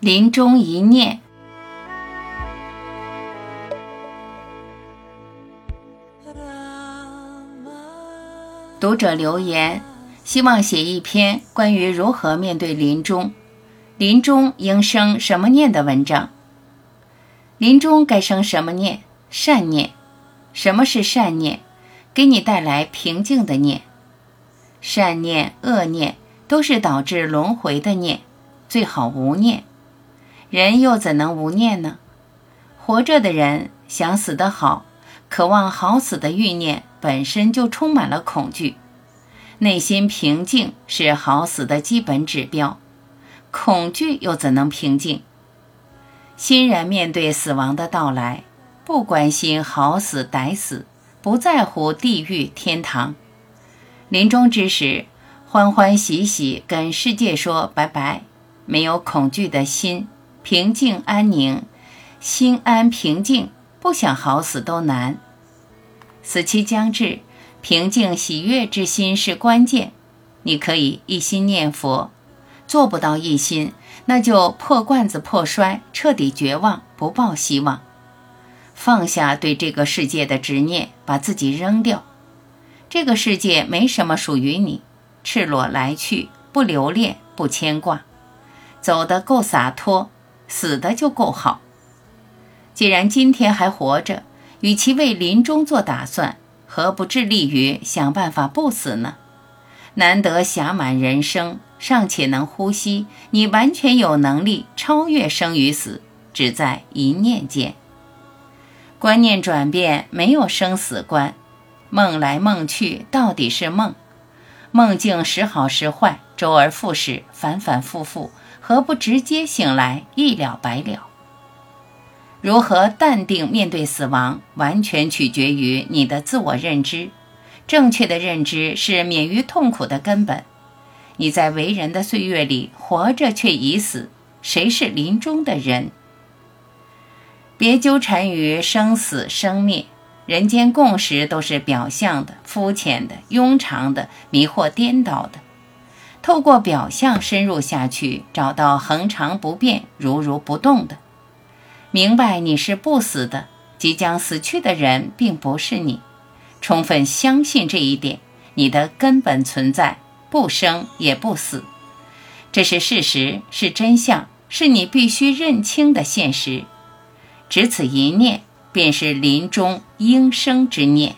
临终一念。读者留言，希望写一篇关于如何面对临终、临终应生什么念的文章。临终该生什么念？善念。什么是善念？给你带来平静的念。善念、恶念都是导致轮回的念，最好无念。人又怎能无念呢？活着的人想死得好，渴望好死的欲念。本身就充满了恐惧，内心平静是好死的基本指标。恐惧又怎能平静？欣然面对死亡的到来，不关心好死歹死，不在乎地狱天堂。临终之时，欢欢喜喜跟世界说拜拜，没有恐惧的心，平静安宁，心安平静，不想好死都难。死期将至，平静喜悦之心是关键。你可以一心念佛，做不到一心，那就破罐子破摔，彻底绝望，不抱希望。放下对这个世界的执念，把自己扔掉。这个世界没什么属于你，赤裸来去，不留恋，不牵挂，走得够洒脱，死的就够好。既然今天还活着。与其为临终做打算，何不致力于想办法不死呢？难得暇满人生，尚且能呼吸，你完全有能力超越生与死，只在一念间。观念转变，没有生死观，梦来梦去，到底是梦。梦境时好时坏，周而复始，反反复复，何不直接醒来，一了百了？如何淡定面对死亡，完全取决于你的自我认知。正确的认知是免于痛苦的根本。你在为人的岁月里活着却已死，谁是临终的人？别纠缠于生死生灭，人间共识都是表象的、肤浅的、庸常的、迷惑颠倒的。透过表象深入下去，找到恒常不变、如如不动的。明白你是不死的，即将死去的人并不是你。充分相信这一点，你的根本存在不生也不死，这是事实，是真相，是你必须认清的现实。只此一念，便是临终应生之念。